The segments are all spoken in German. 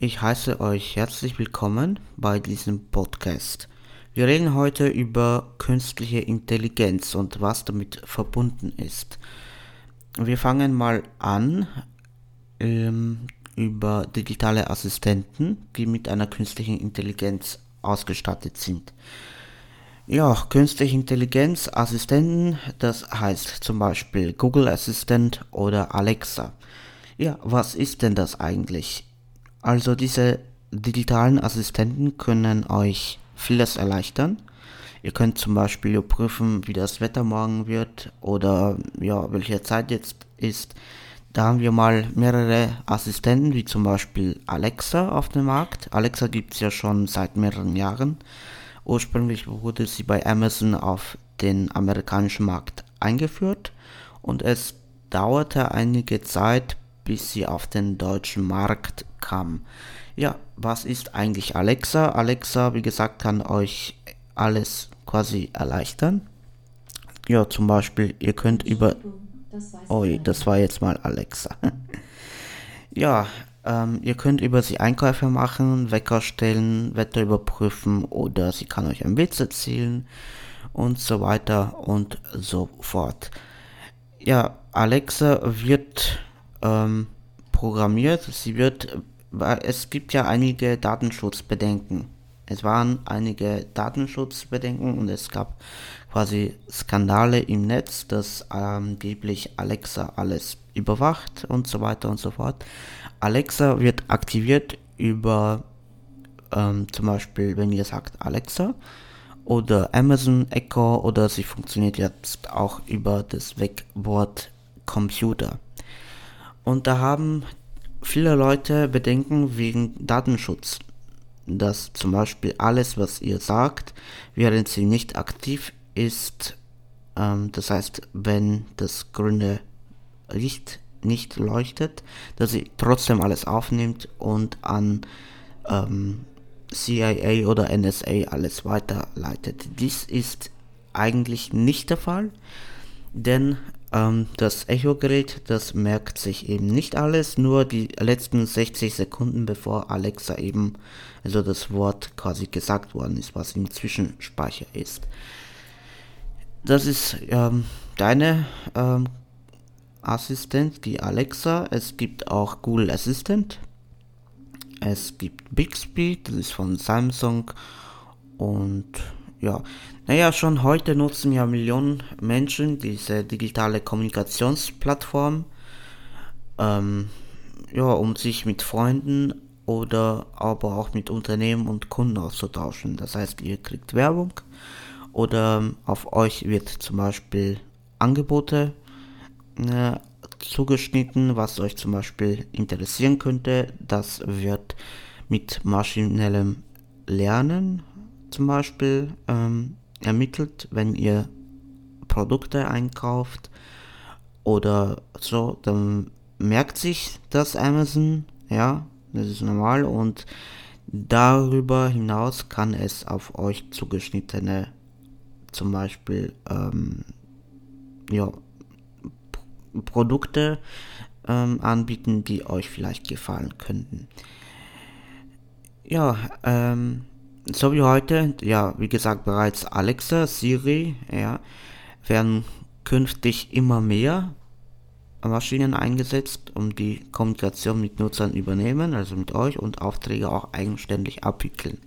Ich heiße euch herzlich willkommen bei diesem Podcast. Wir reden heute über künstliche Intelligenz und was damit verbunden ist. Wir fangen mal an ähm, über digitale Assistenten, die mit einer künstlichen Intelligenz ausgestattet sind. Ja, künstliche Intelligenz, Assistenten, das heißt zum Beispiel Google Assistant oder Alexa. Ja, was ist denn das eigentlich? Also diese digitalen Assistenten können euch vieles erleichtern. Ihr könnt zum Beispiel prüfen, wie das Wetter morgen wird oder ja, welche Zeit jetzt ist. Da haben wir mal mehrere Assistenten, wie zum Beispiel Alexa auf dem Markt. Alexa gibt es ja schon seit mehreren Jahren. Ursprünglich wurde sie bei Amazon auf den amerikanischen Markt eingeführt und es dauerte einige Zeit, bis sie auf den deutschen Markt kam. Ja, was ist eigentlich Alexa? Alexa, wie gesagt, kann euch alles quasi erleichtern. Ja, zum Beispiel, ihr könnt über... Oh, das war jetzt mal Alexa. ja, ähm, ihr könnt über sie Einkäufe machen, Wecker stellen, Wetter überprüfen oder sie kann euch ein Witz erzählen und so weiter und so fort. Ja, Alexa wird ähm, programmiert, sie wird, es gibt ja einige Datenschutzbedenken. Es waren einige Datenschutzbedenken und es gab quasi Skandale im Netz, dass angeblich Alexa alles überwacht und so weiter und so fort. Alexa wird aktiviert über ähm, zum Beispiel, wenn ihr sagt Alexa oder Amazon Echo oder sie funktioniert jetzt auch über das Wegwort Computer. Und da haben viele Leute Bedenken wegen Datenschutz, dass zum Beispiel alles, was ihr sagt, während sie nicht aktiv ist, ähm, das heißt, wenn das grüne Licht nicht leuchtet, dass sie trotzdem alles aufnimmt und an ähm, CIA oder NSA alles weiterleitet. Dies ist eigentlich nicht der Fall, denn ähm, das Echo-Gerät, das merkt sich eben nicht alles, nur die letzten 60 Sekunden bevor Alexa eben, also das Wort quasi gesagt worden ist, was im Zwischenspeicher ist. Das ist ähm, deine ähm, Assistent, die Alexa. Es gibt auch Google Assistant. Es gibt Bixby, das ist von Samsung. Und ja, naja, schon heute nutzen ja Millionen Menschen diese digitale Kommunikationsplattform, ähm, ja, um sich mit Freunden oder aber auch mit Unternehmen und Kunden auszutauschen. Das heißt, ihr kriegt Werbung oder auf euch wird zum Beispiel Angebote äh, zugeschnitten, was euch zum Beispiel interessieren könnte. Das wird mit maschinellem Lernen zum Beispiel ähm, ermittelt, wenn ihr Produkte einkauft oder so, dann merkt sich das Amazon, ja, das ist normal und darüber hinaus kann es auf euch zugeschnittene zum Beispiel ähm, ja, Produkte ähm, anbieten, die euch vielleicht gefallen könnten. Ja, ähm, so wie heute, ja, wie gesagt, bereits Alexa, Siri, ja, werden künftig immer mehr Maschinen eingesetzt, um die Kommunikation mit Nutzern übernehmen, also mit euch und Aufträge auch eigenständig abwickeln.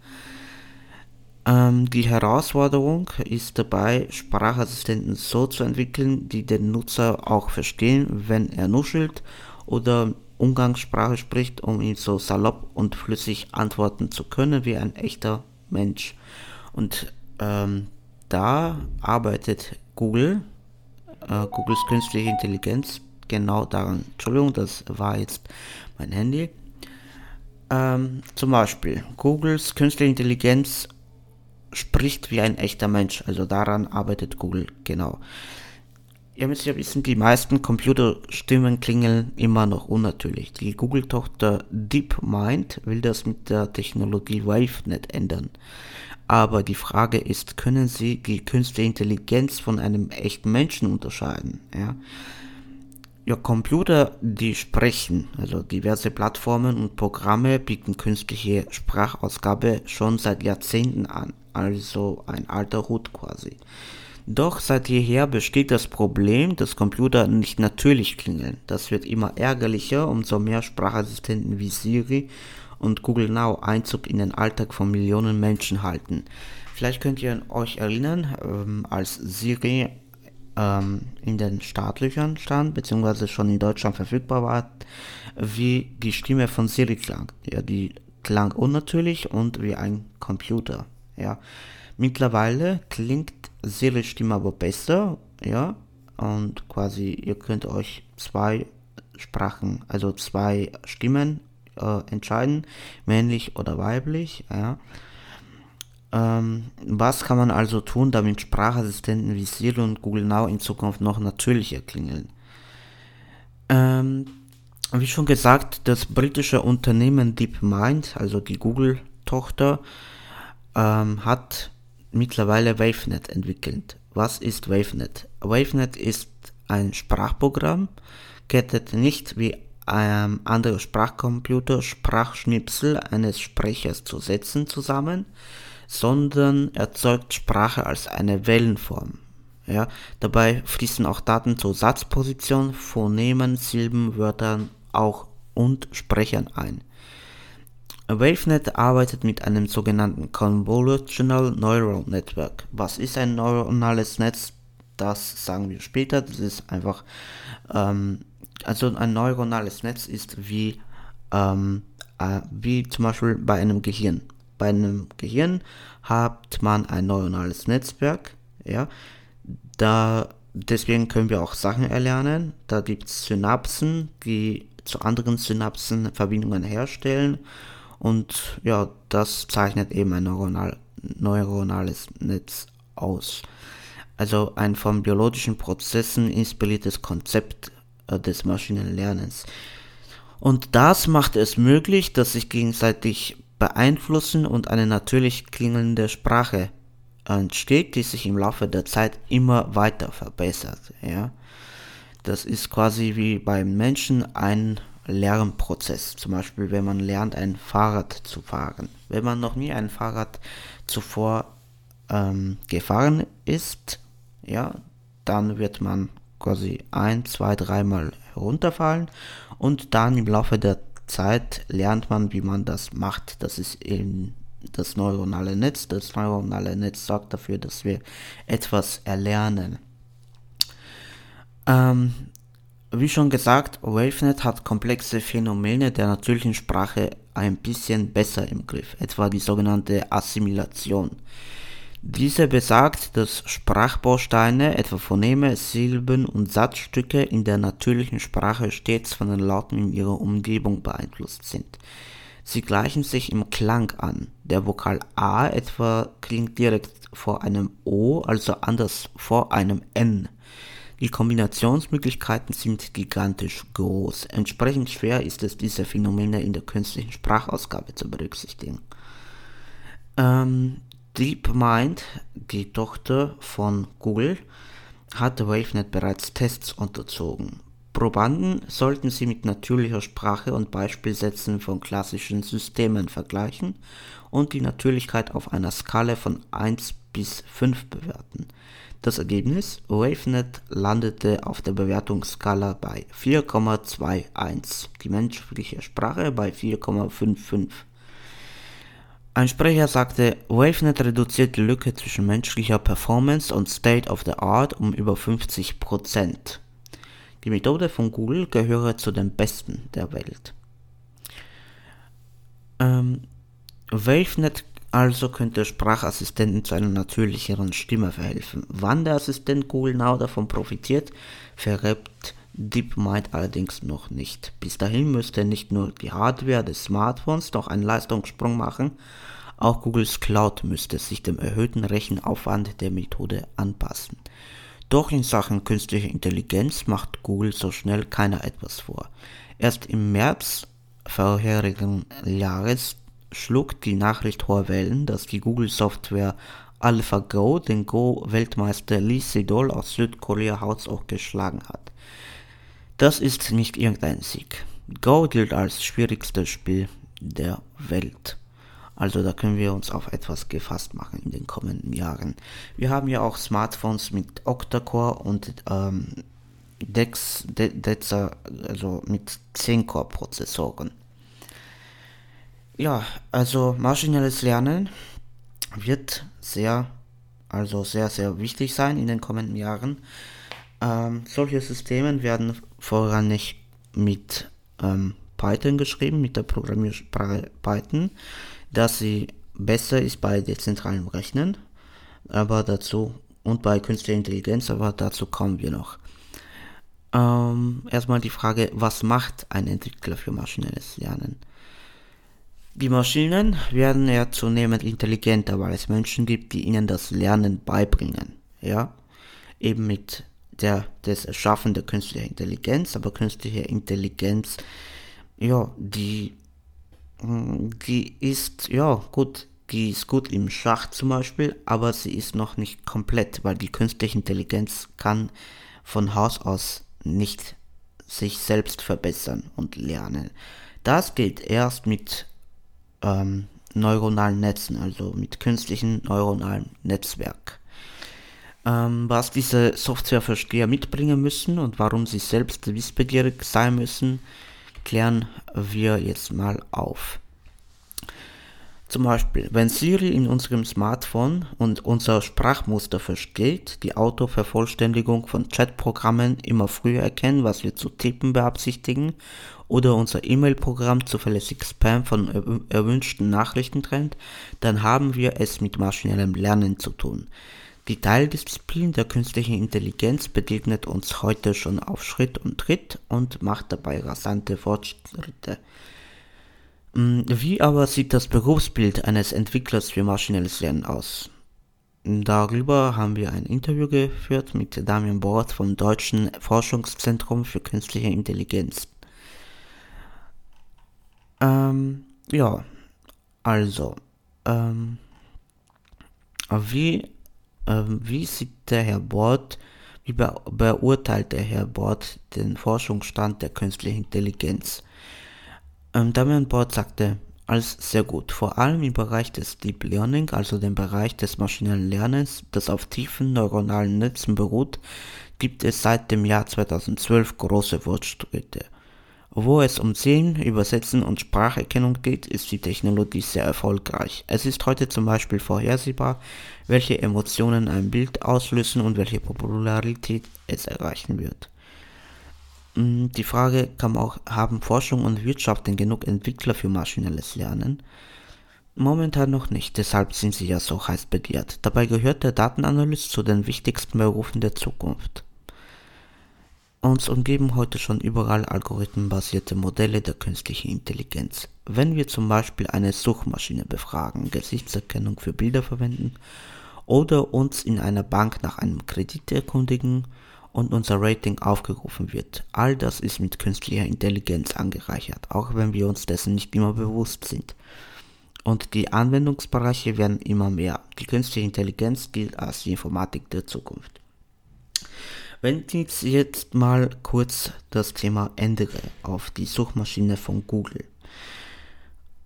Ähm, die Herausforderung ist dabei, Sprachassistenten so zu entwickeln, die den Nutzer auch verstehen, wenn er nuschelt oder Umgangssprache spricht, um ihm so salopp und flüssig antworten zu können wie ein echter Mensch. Und ähm, da arbeitet Google, äh, Googles künstliche Intelligenz, genau daran. Entschuldigung, das war jetzt mein Handy. Ähm, zum Beispiel, Googles künstliche Intelligenz spricht wie ein echter Mensch. Also daran arbeitet Google genau. Ihr müsst ja wissen, die meisten Computerstimmen klingeln immer noch unnatürlich. Die Google-Tochter DeepMind will das mit der Technologie WaveNet ändern. Aber die Frage ist, können sie die künstliche Intelligenz von einem echten Menschen unterscheiden? Ja? ja, Computer, die sprechen, also diverse Plattformen und Programme bieten künstliche Sprachausgabe schon seit Jahrzehnten an, also ein alter Hut quasi. Doch seit jeher besteht das Problem, dass Computer nicht natürlich klingeln. Das wird immer ärgerlicher, umso mehr Sprachassistenten wie Siri und Google Now Einzug in den Alltag von Millionen Menschen halten. Vielleicht könnt ihr euch erinnern, ähm, als Siri ähm, in den Startlöchern stand, beziehungsweise schon in Deutschland verfügbar war, wie die Stimme von Siri klang. Ja, die klang unnatürlich und wie ein Computer. Ja. Mittlerweile klingt Siri Stimme aber besser, ja, und quasi ihr könnt euch zwei Sprachen, also zwei Stimmen äh, entscheiden, männlich oder weiblich, ja. Ähm, was kann man also tun, damit Sprachassistenten wie Siri und Google Now in Zukunft noch natürlicher klingeln? Ähm, wie schon gesagt, das britische Unternehmen DeepMind, also die Google-Tochter, ähm, hat mittlerweile WaveNet entwickelt. Was ist WaveNet? WaveNet ist ein Sprachprogramm, kettet nicht wie ähm, andere Sprachcomputer Sprachschnipsel eines Sprechers zu Sätzen zusammen, sondern erzeugt Sprache als eine Wellenform. Ja, dabei fließen auch Daten zur Satzposition, Phonemen, Silben, Wörtern auch und Sprechern ein. WaveNet arbeitet mit einem sogenannten Convolutional Neural Network. Was ist ein neuronales Netz? Das sagen wir später. Das ist einfach, ähm, also ein neuronales Netz ist wie, ähm, äh, wie zum Beispiel bei einem Gehirn. Bei einem Gehirn hat man ein neuronales Netzwerk, ja, da, deswegen können wir auch Sachen erlernen. Da gibt es Synapsen, die zu anderen Synapsen Verbindungen herstellen und ja, das zeichnet eben ein neuronal, neuronales Netz aus. Also ein von biologischen Prozessen inspiriertes Konzept äh, des Maschinenlernens. Und das macht es möglich, dass sich gegenseitig beeinflussen und eine natürlich klingelnde Sprache entsteht, die sich im Laufe der Zeit immer weiter verbessert. Ja? Das ist quasi wie beim Menschen ein Lernprozess. Zum Beispiel, wenn man lernt, ein Fahrrad zu fahren. Wenn man noch nie ein Fahrrad zuvor ähm, gefahren ist, ja, dann wird man quasi ein, zwei, dreimal herunterfallen und dann im Laufe der Zeit lernt man, wie man das macht. Das ist eben das neuronale Netz. Das neuronale Netz sorgt dafür, dass wir etwas erlernen. Ähm, wie schon gesagt, WaveNet hat komplexe Phänomene der natürlichen Sprache ein bisschen besser im Griff, etwa die sogenannte Assimilation. Diese besagt, dass Sprachbausteine, etwa Phoneme, Silben und Satzstücke in der natürlichen Sprache stets von den Lauten in ihrer Umgebung beeinflusst sind. Sie gleichen sich im Klang an. Der Vokal A etwa klingt direkt vor einem O, also anders vor einem N. Die Kombinationsmöglichkeiten sind gigantisch groß. Entsprechend schwer ist es, diese Phänomene in der künstlichen Sprachausgabe zu berücksichtigen. Ähm, DeepMind, die Tochter von Google, hat WaveNet bereits Tests unterzogen. Probanden sollten sie mit natürlicher Sprache und Beispielsätzen von klassischen Systemen vergleichen und die Natürlichkeit auf einer Skala von 1 bis 5 bewerten. Das Ergebnis: WaveNet landete auf der Bewertungsskala bei 4,21, die menschliche Sprache bei 4,55. Ein Sprecher sagte, WaveNet reduziert die Lücke zwischen menschlicher Performance und State of the Art um über 50%. Die Methode von Google gehöre zu den besten der Welt. Ähm, WaveNet also könnte Sprachassistenten zu einer natürlicheren Stimme verhelfen. Wann der Assistent Google Now davon profitiert, verrät DeepMind allerdings noch nicht. Bis dahin müsste nicht nur die Hardware des Smartphones noch einen Leistungssprung machen, auch Googles Cloud müsste sich dem erhöhten Rechenaufwand der Methode anpassen. Doch in Sachen künstlicher Intelligenz macht Google so schnell keiner etwas vor. Erst im März vorherigen Jahres schlug die Nachricht hoher Wellen, dass die Google-Software AlphaGo den Go-Weltmeister Lee Sedol aus Südkorea haushoch geschlagen hat. Das ist nicht irgendein Sieg. Go gilt als schwierigstes Spiel der Welt. Also da können wir uns auf etwas gefasst machen in den kommenden Jahren. Wir haben ja auch Smartphones mit Octa-Core und ähm, Dex, De Dexa, also mit 10-Core-Prozessoren. Ja, also maschinelles Lernen wird sehr, also sehr, sehr wichtig sein in den kommenden Jahren. Ähm, solche Systeme werden vorrangig mit ähm, Python geschrieben, mit der Programmiersprache Python, dass sie besser ist bei dezentralen Rechnen, aber dazu und bei künstlicher Intelligenz, aber dazu kommen wir noch. Ähm, erstmal die Frage, was macht ein Entwickler für maschinelles Lernen? Die Maschinen werden ja zunehmend intelligenter, weil es Menschen gibt, die ihnen das Lernen beibringen. Ja, eben mit der, des Erschaffen der künstlichen Intelligenz, aber künstliche Intelligenz, ja, die, hm, die ist, ja, gut, die ist gut im Schach zum Beispiel, aber sie ist noch nicht komplett, weil die künstliche Intelligenz kann von Haus aus nicht sich selbst verbessern und lernen. Das geht erst mit ähm, neuronalen Netzen, also mit künstlichen neuronalen Netzwerk. Ähm, was diese Softwareversteher mitbringen müssen und warum sie selbst wissbegierig sein müssen, klären wir jetzt mal auf. Zum Beispiel, wenn Siri in unserem Smartphone und unser Sprachmuster versteht, die Autovervollständigung von Chatprogrammen immer früher erkennen, was wir zu tippen beabsichtigen, oder unser E-Mail-Programm zuverlässig Spam von erwünschten Nachrichten trennt, dann haben wir es mit maschinellem Lernen zu tun. Die Teildisziplin der künstlichen Intelligenz begegnet uns heute schon auf Schritt und Tritt und macht dabei rasante Fortschritte. Mm, wie aber sieht das Berufsbild eines Entwicklers für maschinelles Lernen aus? Darüber haben wir ein Interview geführt mit Damian Bort vom Deutschen Forschungszentrum für Künstliche Intelligenz. Ähm, ja, also, ähm, wie, ähm, wie sieht der Herr Bort, wie be beurteilt der Herr Bort den Forschungsstand der künstlichen Intelligenz? Ähm, Damian Bort sagte, als sehr gut, vor allem im Bereich des Deep Learning, also dem Bereich des maschinellen Lernens, das auf tiefen neuronalen Netzen beruht, gibt es seit dem Jahr 2012 große Fortschritte. Wo es um Sehen, Übersetzen und Spracherkennung geht, ist die Technologie sehr erfolgreich. Es ist heute zum Beispiel vorhersehbar, welche Emotionen ein Bild auslösen und welche Popularität es erreichen wird. Mm, die Frage kam auch, haben Forschung und Wirtschaft denn genug Entwickler für maschinelles Lernen? Momentan noch nicht, deshalb sind sie ja so heiß begehrt. Dabei gehört der Datenanalyst zu den wichtigsten Berufen der Zukunft. Uns umgeben heute schon überall algorithmenbasierte Modelle der künstlichen Intelligenz. Wenn wir zum Beispiel eine Suchmaschine befragen, Gesichtserkennung für Bilder verwenden oder uns in einer Bank nach einem Kredit erkundigen, und unser Rating aufgerufen wird. All das ist mit künstlicher Intelligenz angereichert, auch wenn wir uns dessen nicht immer bewusst sind. Und die Anwendungsbereiche werden immer mehr. Die künstliche Intelligenz gilt als die Informatik der Zukunft. Wenn ich jetzt mal kurz das Thema ändere auf die Suchmaschine von Google.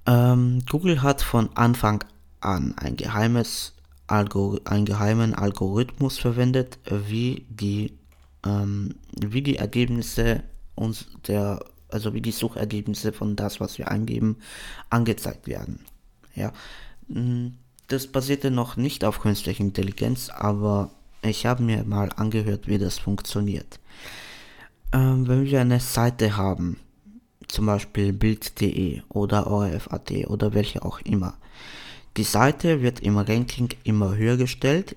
Ähm, Google hat von Anfang an ein geheimes Algor einen geheimen Algorithmus verwendet, wie die ähm, wie die Ergebnisse uns der, also wie die Suchergebnisse von das, was wir eingeben, angezeigt werden. Ja, mm, das basierte noch nicht auf künstlicher Intelligenz, aber ich habe mir mal angehört, wie das funktioniert. Ähm, wenn wir eine Seite haben, zum Beispiel bild.de oder orf.at oder welche auch immer, die Seite wird im Ranking immer höher gestellt,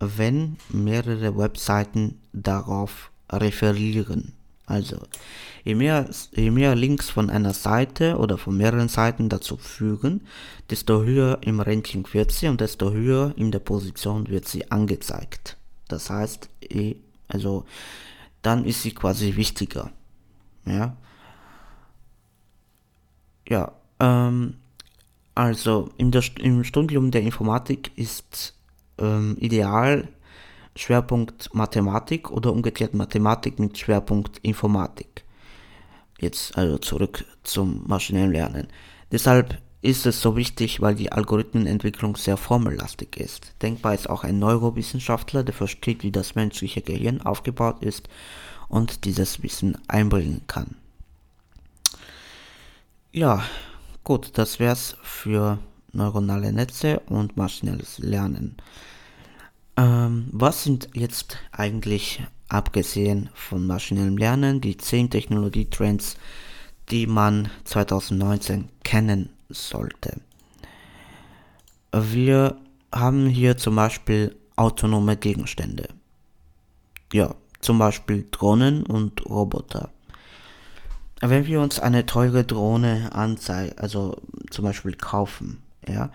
wenn mehrere Webseiten darauf referieren. Also, je mehr, je mehr Links von einer Seite oder von mehreren Seiten dazu führen, desto höher im Ranking wird sie und desto höher in der Position wird sie angezeigt. Das heißt, also, dann ist sie quasi wichtiger. Ja. Ja, ähm, also in der, im Studium der Informatik ist ähm, ideal, Schwerpunkt Mathematik oder umgekehrt Mathematik mit Schwerpunkt Informatik. Jetzt also zurück zum maschinellen Lernen. Deshalb ist es so wichtig, weil die Algorithmenentwicklung sehr formellastig ist. Denkbar ist auch ein Neurowissenschaftler, der versteht, wie das menschliche Gehirn aufgebaut ist und dieses Wissen einbringen kann. Ja, gut, das wär's für neuronale Netze und maschinelles Lernen. Ähm, was sind jetzt eigentlich, abgesehen von maschinellem Lernen, die 10 Technologietrends, die man 2019 kennen sollte? Wir haben hier zum Beispiel autonome Gegenstände. Ja, zum Beispiel Drohnen und Roboter. Wenn wir uns eine teure Drohne anzeigen, also zum Beispiel kaufen, ja,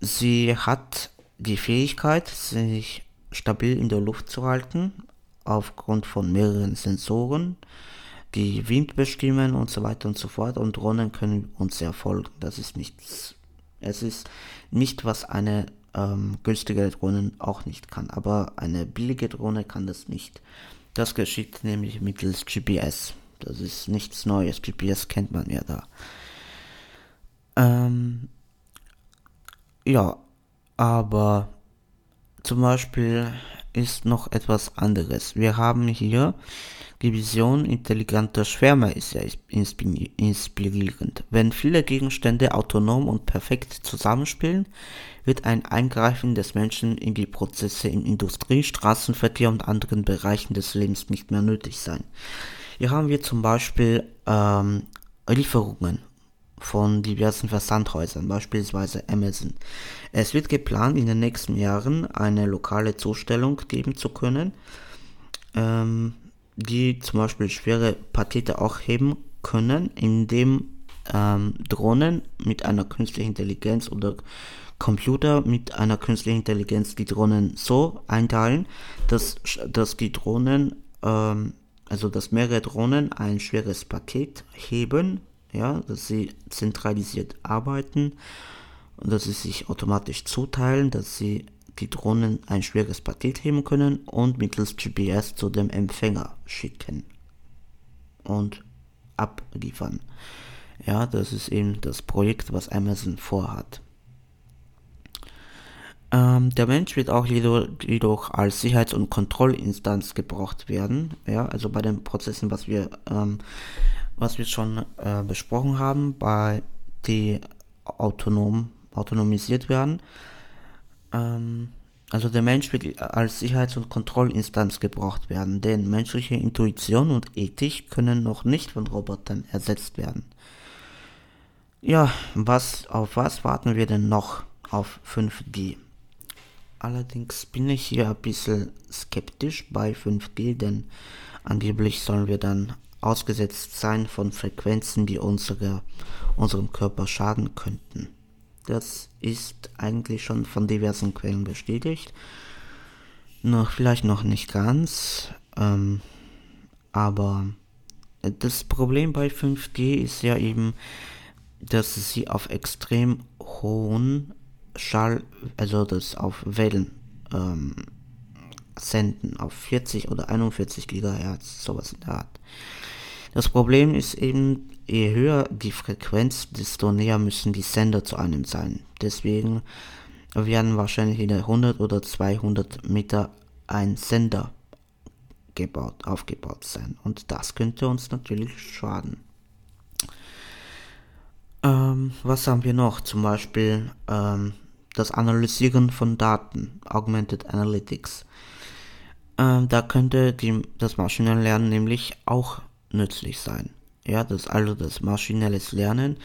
sie hat die Fähigkeit, sich stabil in der Luft zu halten, aufgrund von mehreren Sensoren, die Wind bestimmen und so weiter und so fort. Und Drohnen können uns sehr folgen. Das ist nichts. Es ist nicht, was eine ähm, günstige Drohne auch nicht kann. Aber eine billige Drohne kann das nicht. Das geschieht nämlich mittels GPS. Das ist nichts Neues. GPS kennt man ja da. Ähm, ja, aber zum Beispiel ist noch etwas anderes. Wir haben hier die Vision intelligenter Schwärme ist ja inspirierend. Wenn viele Gegenstände autonom und perfekt zusammenspielen, wird ein Eingreifen des Menschen in die Prozesse in Industrie, Straßenverkehr und anderen Bereichen des Lebens nicht mehr nötig sein. Hier haben wir zum Beispiel ähm, Lieferungen von diversen Versandhäusern, beispielsweise Amazon. Es wird geplant, in den nächsten Jahren eine lokale Zustellung geben zu können, ähm, die zum Beispiel schwere Pakete auch heben können, indem ähm, Drohnen mit einer künstlichen Intelligenz oder Computer mit einer künstlichen Intelligenz die Drohnen so einteilen, dass, dass die Drohnen, ähm, also dass mehrere Drohnen ein schweres Paket heben ja, dass sie zentralisiert arbeiten und dass sie sich automatisch zuteilen, dass sie die Drohnen ein schweres Paket heben können und mittels GPS zu dem Empfänger schicken und abliefern. Ja, das ist eben das Projekt, was Amazon vorhat. Ähm, der Mensch wird auch jedoch, als Sicherheits- und Kontrollinstanz gebraucht werden. Ja, also bei den Prozessen, was wir ähm, was wir schon äh, besprochen haben, bei die autonom, autonomisiert werden. Ähm, also der Mensch wird als Sicherheits- und Kontrollinstanz gebraucht werden, denn menschliche Intuition und Ethik können noch nicht von Robotern ersetzt werden. Ja, was, auf was warten wir denn noch auf 5G? Allerdings bin ich hier ein bisschen skeptisch bei 5G, denn angeblich sollen wir dann ausgesetzt sein von Frequenzen, die unsere, unserem Körper schaden könnten. Das ist eigentlich schon von diversen Quellen bestätigt. Noch vielleicht noch nicht ganz, ähm, aber das Problem bei 5G ist ja eben, dass sie auf extrem hohen Schall, also das auf Wellen ähm, senden, auf 40 oder 41 Gigahertz, sowas in der Art. Das Problem ist eben, je höher die Frequenz, desto näher müssen die Sender zu einem sein. Deswegen werden wahrscheinlich in 100 oder 200 Meter ein Sender gebaut, aufgebaut sein. Und das könnte uns natürlich schaden. Ähm, was haben wir noch? Zum Beispiel ähm, das Analysieren von Daten, Augmented Analytics. Ähm, da könnte die, das maschinelle Lernen nämlich auch nützlich sein. Ja, das also das maschinelles Lernen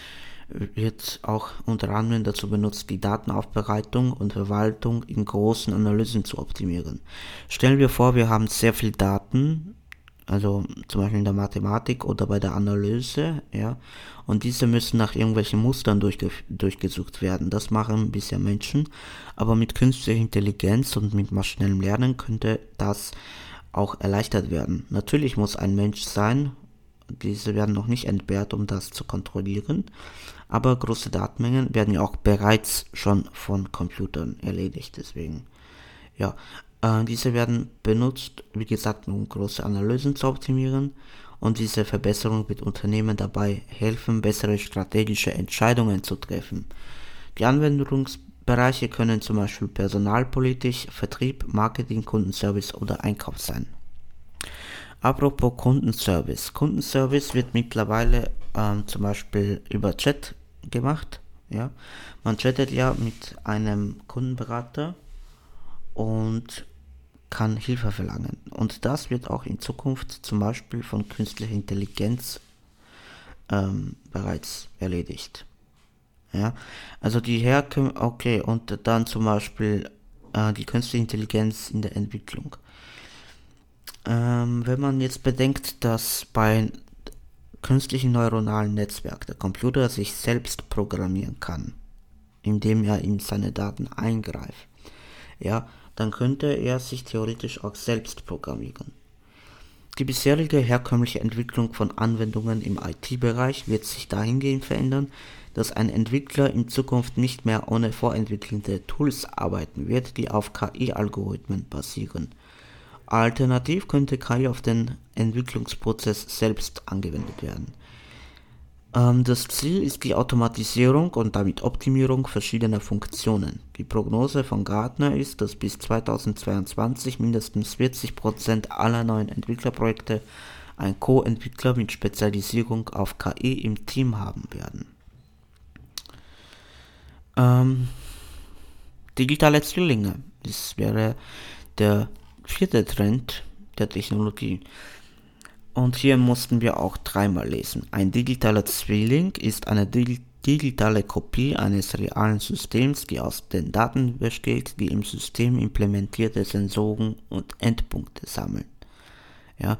wird auch unter anderem dazu benutzt, die Datenaufbereitung und Verwaltung in großen Analysen zu optimieren. Stellen wir vor, wir haben sehr viel Daten, also zum Beispiel in der Mathematik oder bei der Analyse, ja, und diese müssen nach irgendwelchen Mustern durchge durchgesucht werden. Das machen bisher Menschen, aber mit künstlicher Intelligenz und mit maschinellem Lernen könnte das auch erleichtert werden. Natürlich muss ein Mensch sein, diese werden noch nicht entbehrt, um das zu kontrollieren, aber große Datenmengen werden ja auch bereits schon von Computern erledigt, deswegen ja, Äh, diese werden benutzt, wie gesagt, um große Analysen zu optimieren und diese Verbesserung wird Unternehmen dabei helfen, bessere strategische Entscheidungen zu treffen. Die Anwendungsbereiche können zum Beispiel personalpolitisch, Vertrieb, Marketing, Kundenservice oder Einkauf sein. Apropos Kundenservice. Kundenservice wird mittlerweile ähm, zum Beispiel über Chat gemacht. Ja, man chattet ja mit einem Kundenberater und kann Hilfe verlangen. Und das wird auch in Zukunft zum Beispiel von künstlicher Intelligenz ähm, bereits erledigt. Ja, also die Herkunft, okay, und dann zum Beispiel äh, die künstliche Intelligenz in der Entwicklung. Ähm, wenn man jetzt bedenkt, dass bei künstlichen neuronalen Netzwerk der Computer sich selbst programmieren kann, indem er in seine Daten eingreift, ja, dann könnte er sich theoretisch auch selbst programmieren. Die bisherige herkömmliche Entwicklung von Anwendungen im IT-Bereich wird sich dahingehend verändern, dass ein Entwickler in Zukunft nicht mehr ohne vorentwickelte Tools arbeiten wird, die auf KI-Algorithmen basieren. Alternativ könnte KI auf den Entwicklungsprozess selbst angewendet werden das Ziel ist die Automatisierung und damit Optimierung verschiedener Funktionen. Die Prognose von Gartner ist, dass bis 2022 mindestens 40% aller neuen Entwicklerprojekte ein Co-Entwickler mit Spezialisierung auf KI im Team haben werden. Ähm, digitale Zwillinge. Das wäre der vierte Trend der Technologie. Und hier mussten wir auch dreimal lesen. Ein digitaler Zwilling ist eine digitale Kopie eines realen Systems, die aus den Daten besteht, die im System implementierte Sensoren und Endpunkte sammeln. Ja,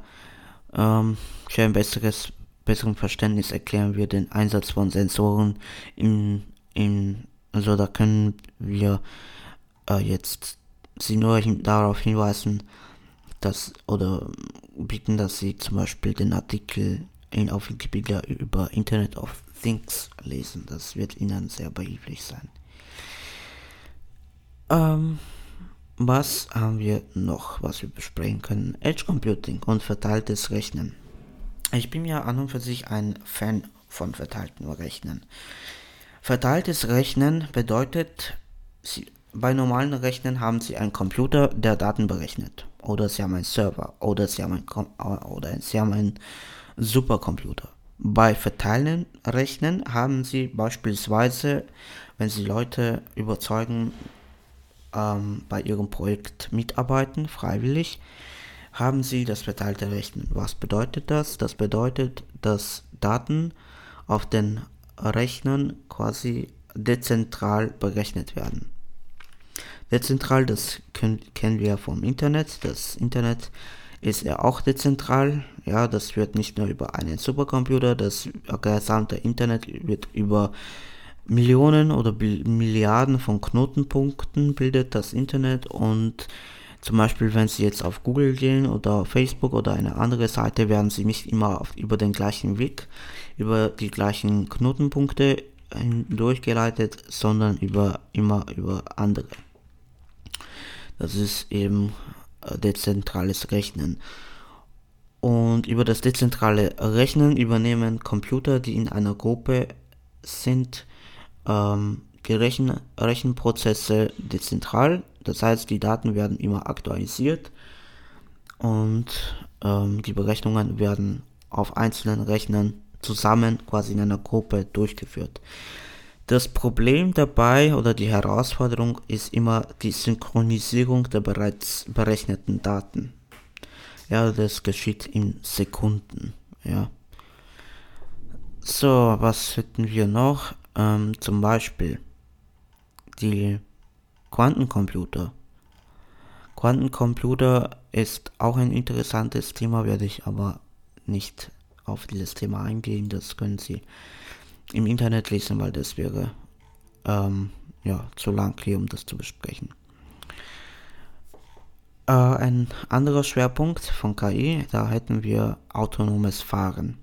ähm, für ein besseres, besseres Verständnis erklären wir den Einsatz von Sensoren in, in also da können wir äh, jetzt Sie nur hin, darauf hinweisen, dass oder bieten, dass sie zum Beispiel den Artikel in, auf Wikipedia über Internet of Things lesen. Das wird ihnen sehr behilflich sein. Ähm, was haben wir noch, was wir besprechen können? Edge Computing und verteiltes Rechnen. Ich bin ja an und für sich ein Fan von verteilten Rechnen. Verteiltes Rechnen bedeutet, sie, bei normalen Rechnern haben Sie einen Computer, der Daten berechnet. Oder Sie haben einen Server. Oder Sie haben einen, Com oder Sie haben einen Supercomputer. Bei verteilten Rechnen haben Sie beispielsweise, wenn Sie Leute überzeugen, ähm, bei Ihrem Projekt mitarbeiten, freiwillig, haben Sie das verteilte Rechnen. Was bedeutet das? Das bedeutet, dass Daten auf den Rechnern quasi dezentral berechnet werden. Dezentral, das können, kennen wir vom Internet. Das Internet ist ja auch dezentral. Ja, das wird nicht nur über einen Supercomputer, das gesamte Internet wird über Millionen oder Milliarden von Knotenpunkten bildet das Internet und zum Beispiel, wenn Sie jetzt auf Google gehen oder Facebook oder eine andere Seite, werden Sie nicht immer auf, über den gleichen Weg, über die gleichen Knotenpunkte durchgeleitet, sondern über immer über andere. Das ist eben äh, dezentrales Rechnen. Und über das dezentrale Rechnen übernehmen Computer, die in einer Gruppe sind, ähm, die Rechen Rechenprozesse dezentral. Das heißt, die Daten werden immer aktualisiert und ähm, die Berechnungen werden auf einzelnen Rechnern zusammen quasi in einer Gruppe durchgeführt. Das Problem dabei oder die Herausforderung ist immer die Synchronisierung der bereits berechneten Daten. Ja, das geschieht in Sekunden. Ja. So, was hätten wir noch? Ähm, zum Beispiel die Quantencomputer. Quantencomputer ist auch ein interessantes Thema, werde ich aber nicht auf dieses Thema eingehen. Das können Sie im Internet lesen, weil das wäre ähm, ja, zu lang hier, um das zu besprechen. Äh, ein anderer Schwerpunkt von KI, da hätten wir autonomes Fahren.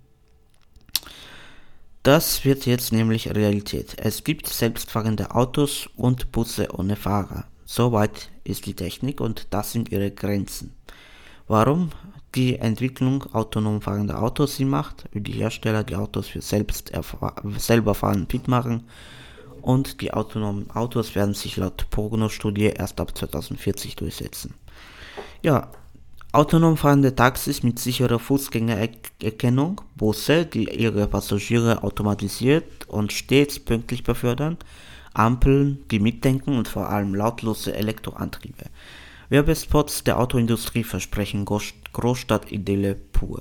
Das wird jetzt nämlich Realität. Es gibt selbstfahrende Autos und Busse ohne Fahrer. Soweit ist die Technik und das sind ihre Grenzen. Warum die Entwicklung autonom fahrender Autos Sinn macht, wie die Hersteller die Autos für selbst selber fahren fit machen und die autonomen Autos werden sich laut Prognos-Studie erst ab 2040 durchsetzen. Ja, autonom fahrende Taxis mit sicherer Fußgängererkennung, Busse, die ihre Passagiere automatisiert und stets pünktlich befördern, Ampeln, die mitdenken und vor allem lautlose Elektroantriebe. Werbespots der Autoindustrie versprechen Großstadt-Idylle pur.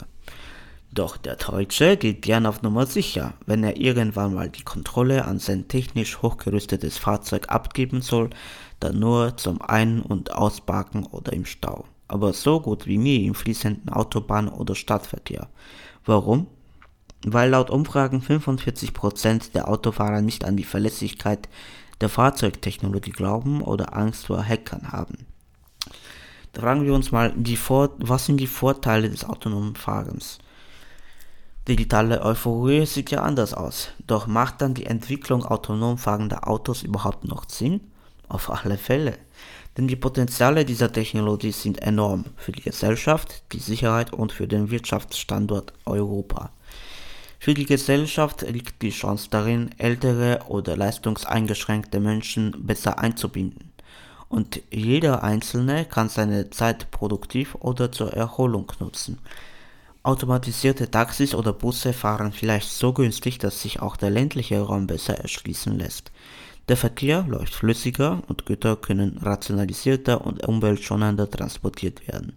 Doch der Deutsche geht gern auf Nummer sicher, wenn er irgendwann mal die Kontrolle an sein technisch hochgerüstetes Fahrzeug abgeben soll, dann nur zum Ein- und Ausparken oder im Stau. Aber so gut wie nie im fließenden Autobahn- oder Stadtverkehr. Warum? Weil laut Umfragen 45% der Autofahrer nicht an die Verlässlichkeit der Fahrzeugtechnologie glauben oder Angst vor Hackern haben. Da fragen wir uns mal, was sind die Vorteile des autonomen Fahrens? Digitale Euphorie sieht ja anders aus. Doch macht dann die Entwicklung autonom fahrender Autos überhaupt noch Sinn? Auf alle Fälle. Denn die Potenziale dieser Technologie sind enorm für die Gesellschaft, die Sicherheit und für den Wirtschaftsstandort Europa. Für die Gesellschaft liegt die Chance darin, ältere oder leistungseingeschränkte Menschen besser einzubinden. Und jeder Einzelne kann seine Zeit produktiv oder zur Erholung nutzen. Automatisierte Taxis oder Busse fahren vielleicht so günstig, dass sich auch der ländliche Raum besser erschließen lässt. Der Verkehr läuft flüssiger und Güter können rationalisierter und umweltschonender transportiert werden.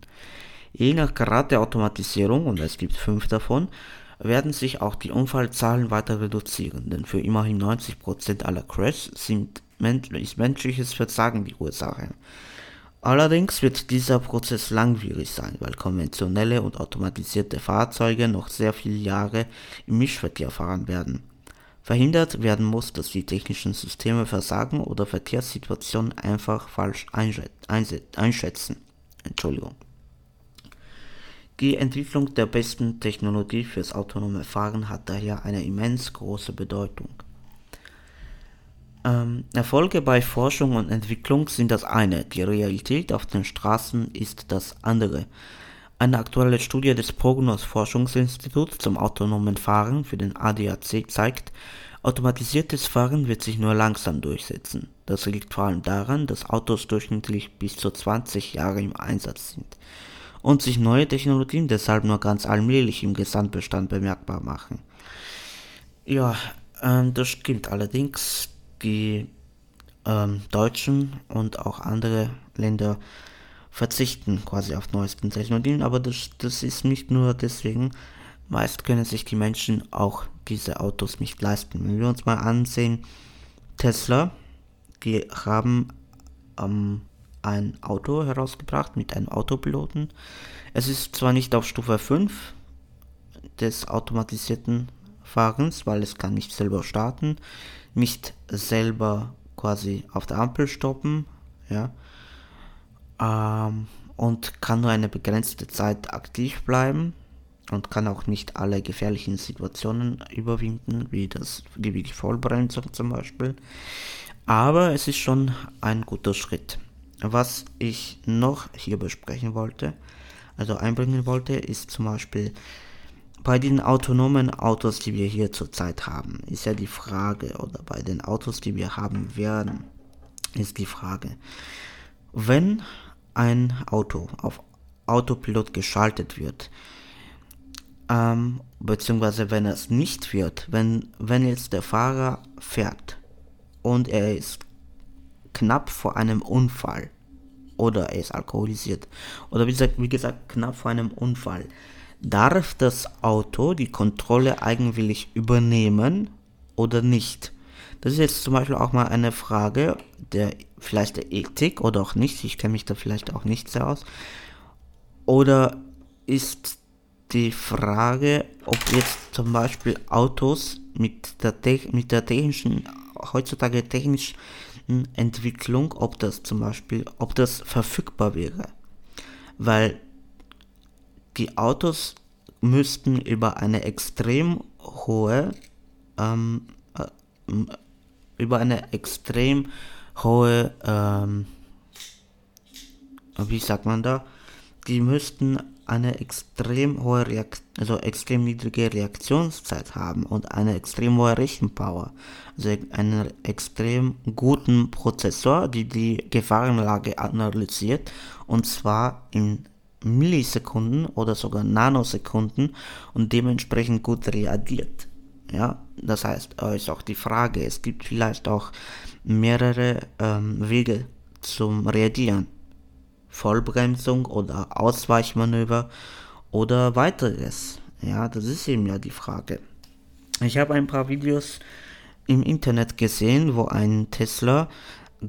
Je nach Grad der Automatisierung, und es gibt fünf davon, werden sich auch die Unfallzahlen weiter reduzieren, denn für immerhin 90% aller Crashs sind, ist menschliches Versagen die Ursache. Allerdings wird dieser Prozess langwierig sein, weil konventionelle und automatisierte Fahrzeuge noch sehr viele Jahre im Mischverkehr fahren werden. Verhindert werden muss, dass die technischen Systeme versagen oder Verkehrssituationen einfach falsch einschätzen. Entschuldigung. Die Entwicklung der besten Technologie fürs autonome Fahren hat daher eine immens große Bedeutung. Ähm, Erfolge bei Forschung und Entwicklung sind das eine, die Realität auf den Straßen ist das andere. Eine aktuelle Studie des Prognos Forschungsinstituts zum autonomen Fahren für den ADAC zeigt, automatisiertes Fahren wird sich nur langsam durchsetzen. Das liegt vor allem daran, dass Autos durchschnittlich bis zu 20 Jahre im Einsatz sind und sich neue Technologien deshalb nur ganz allmählich im Gesamtbestand bemerkbar machen. Ja, ähm, das stimmt allerdings die ähm, Deutschen und auch andere Länder verzichten quasi auf neuesten Technologien, aber das, das ist nicht nur deswegen, meist können sich die Menschen auch diese Autos nicht leisten. Wenn wir uns mal ansehen, Tesla, die haben ähm, ein Auto herausgebracht mit einem Autopiloten. Es ist zwar nicht auf Stufe 5 des automatisierten Fahrens, weil es kann nicht selber starten nicht selber quasi auf der Ampel stoppen, ja, ähm, und kann nur eine begrenzte Zeit aktiv bleiben und kann auch nicht alle gefährlichen Situationen überwinden, wie, das, wie die Vollbremsung zum Beispiel. Aber es ist schon ein guter Schritt. Was ich noch hier besprechen wollte, also einbringen wollte, ist zum Beispiel bei den autonomen Autos, die wir hier zurzeit haben, ist ja die Frage, oder bei den Autos, die wir haben werden, ist die Frage, wenn ein Auto auf Autopilot geschaltet wird, ähm, beziehungsweise wenn es nicht wird, wenn, wenn jetzt der Fahrer fährt und er ist knapp vor einem Unfall oder er ist alkoholisiert oder wie gesagt, wie gesagt knapp vor einem Unfall, Darf das Auto die Kontrolle eigenwillig übernehmen oder nicht? Das ist jetzt zum Beispiel auch mal eine Frage der vielleicht der Ethik oder auch nicht. Ich kenne mich da vielleicht auch nicht sehr aus. Oder ist die Frage, ob jetzt zum Beispiel Autos mit der, mit der technischen, heutzutage technischen Entwicklung, ob das zum Beispiel, ob das verfügbar wäre. Weil die Autos müssten über eine extrem hohe ähm, äh, über eine extrem hohe ähm, wie sagt man da, die müssten eine extrem hohe Reakt also extrem niedrige Reaktionszeit haben und eine extrem hohe Rechenpower, also einen extrem guten Prozessor, die die Gefahrenlage analysiert und zwar in Millisekunden oder sogar Nanosekunden und dementsprechend gut reagiert. Ja, das heißt, ist auch die Frage, es gibt vielleicht auch mehrere ähm, Wege zum Reagieren. Vollbremsung oder Ausweichmanöver oder weiteres. Ja, das ist eben ja die Frage. Ich habe ein paar Videos im Internet gesehen, wo ein Tesla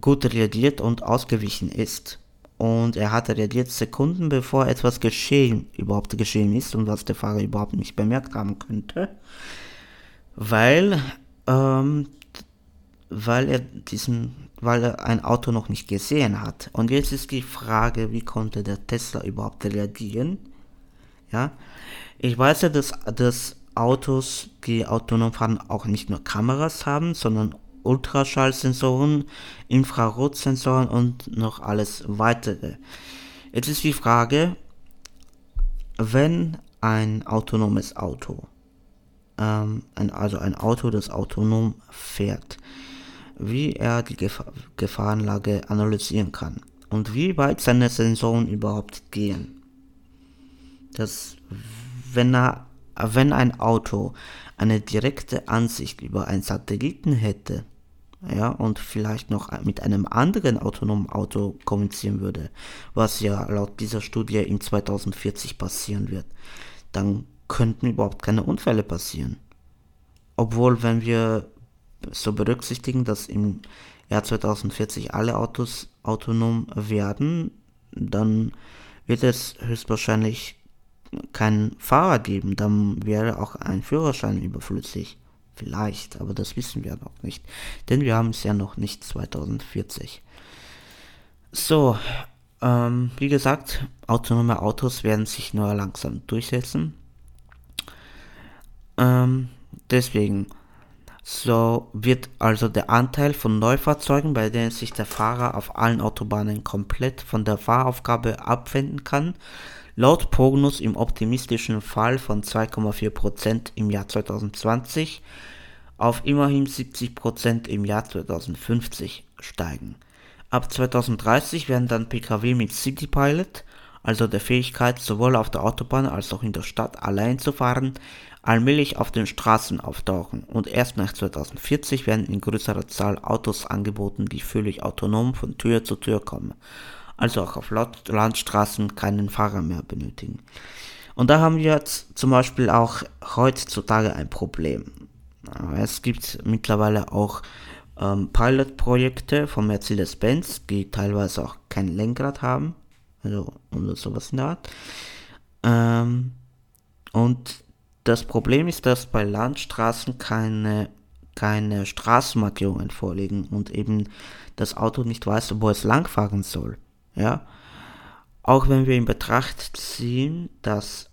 gut reagiert und ausgewichen ist. Und er hat reagiert Sekunden bevor etwas geschehen, überhaupt geschehen ist und was der Fahrer überhaupt nicht bemerkt haben könnte. Weil, ähm, weil er diesen weil er ein Auto noch nicht gesehen hat. Und jetzt ist die Frage, wie konnte der Tesla überhaupt reagieren? Ja, ich weiß ja, dass, dass Autos, die autonom fahren, auch nicht nur Kameras haben, sondern Ultraschallsensoren, Infrarotsensoren und noch alles weitere. Jetzt ist die Frage, wenn ein autonomes Auto, ähm, ein, also ein Auto, das autonom fährt, wie er die Gef Gefahrenlage analysieren kann und wie weit seine Sensoren überhaupt gehen. Das, wenn, er, wenn ein Auto eine direkte Ansicht über einen Satelliten hätte, ja, und vielleicht noch mit einem anderen autonomen Auto kommunizieren würde, was ja laut dieser Studie in 2040 passieren wird, dann könnten überhaupt keine Unfälle passieren. Obwohl, wenn wir so berücksichtigen, dass im Jahr 2040 alle Autos autonom werden, dann wird es höchstwahrscheinlich keinen Fahrer geben, dann wäre auch ein Führerschein überflüssig. Vielleicht, aber das wissen wir noch nicht, denn wir haben es ja noch nicht 2040. So, ähm, wie gesagt, autonome Autos werden sich nur langsam durchsetzen. Ähm, deswegen so wird also der Anteil von Neufahrzeugen, bei denen sich der Fahrer auf allen Autobahnen komplett von der Fahraufgabe abwenden kann, laut Prognus im optimistischen Fall von 2,4% im Jahr 2020 auf immerhin 70% im Jahr 2050 steigen. Ab 2030 werden dann Pkw mit City Pilot, also der Fähigkeit sowohl auf der Autobahn als auch in der Stadt allein zu fahren, allmählich auf den Straßen auftauchen und erst nach 2040 werden in größerer Zahl Autos angeboten, die völlig autonom von Tür zu Tür kommen, also auch auf Landstraßen keinen Fahrer mehr benötigen. Und da haben wir jetzt zum Beispiel auch heutzutage ein Problem. Es gibt mittlerweile auch ähm, Pilot-Projekte von Mercedes-Benz, die teilweise auch kein Lenkrad haben, also oder sowas in der Art. Ähm, und das Problem ist, dass bei Landstraßen keine, keine Straßenmarkierungen vorliegen und eben das Auto nicht weiß, wo es langfahren soll. Ja? Auch wenn wir in Betracht ziehen, dass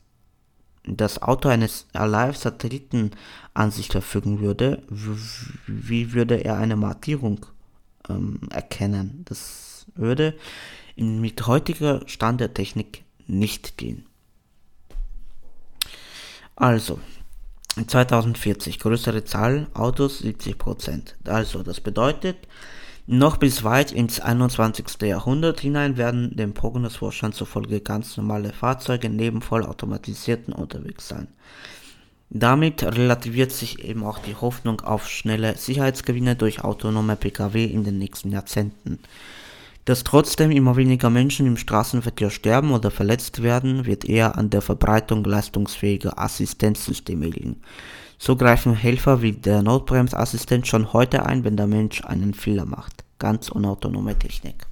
das Auto eines Alive-Satellitenansicht verfügen würde, wie würde er eine Markierung ähm, erkennen? Das würde mit heutiger Stand der Technik nicht gehen. Also, 2040 größere Zahl Autos 70%. Also, das bedeutet, noch bis weit ins 21. Jahrhundert hinein werden dem Prognosvorstand zufolge ganz normale Fahrzeuge neben vollautomatisierten unterwegs sein. Damit relativiert sich eben auch die Hoffnung auf schnelle Sicherheitsgewinne durch autonome Pkw in den nächsten Jahrzehnten. Dass trotzdem immer weniger Menschen im Straßenverkehr sterben oder verletzt werden, wird eher an der Verbreitung leistungsfähiger Assistenzsysteme liegen. So greifen Helfer wie der Notbremsassistent schon heute ein, wenn der Mensch einen Fehler macht. Ganz unautonome Technik.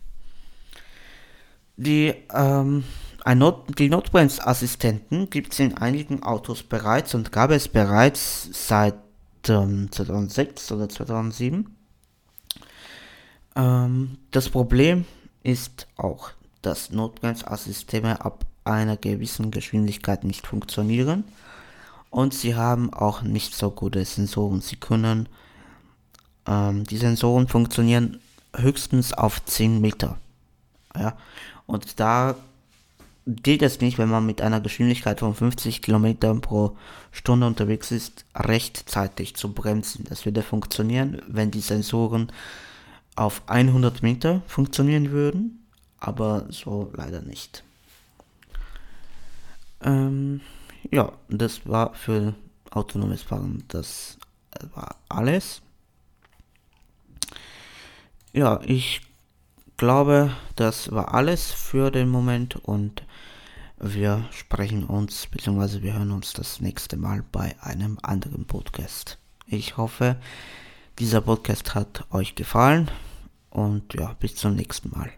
Die, ähm, Not die Notbremsassistenten gibt es in einigen Autos bereits und gab es bereits seit ähm, 2006 oder 2007. Ähm, das Problem ist auch, dass Notbremsassysteme ab einer gewissen Geschwindigkeit nicht funktionieren und sie haben auch nicht so gute Sensoren. Sie können, ähm, die Sensoren funktionieren höchstens auf 10 Meter. Ja, und da gilt es nicht, wenn man mit einer Geschwindigkeit von 50 km pro Stunde unterwegs ist, rechtzeitig zu bremsen. Das würde funktionieren, wenn die Sensoren auf 100 Meter funktionieren würden, aber so leider nicht. Ähm, ja, das war für autonomes Fahren, das war alles. Ja, ich glaube, das war alles für den Moment und wir sprechen uns bzw. wir hören uns das nächste Mal bei einem anderen Podcast. Ich hoffe, dieser Podcast hat euch gefallen und ja, bis zum nächsten Mal.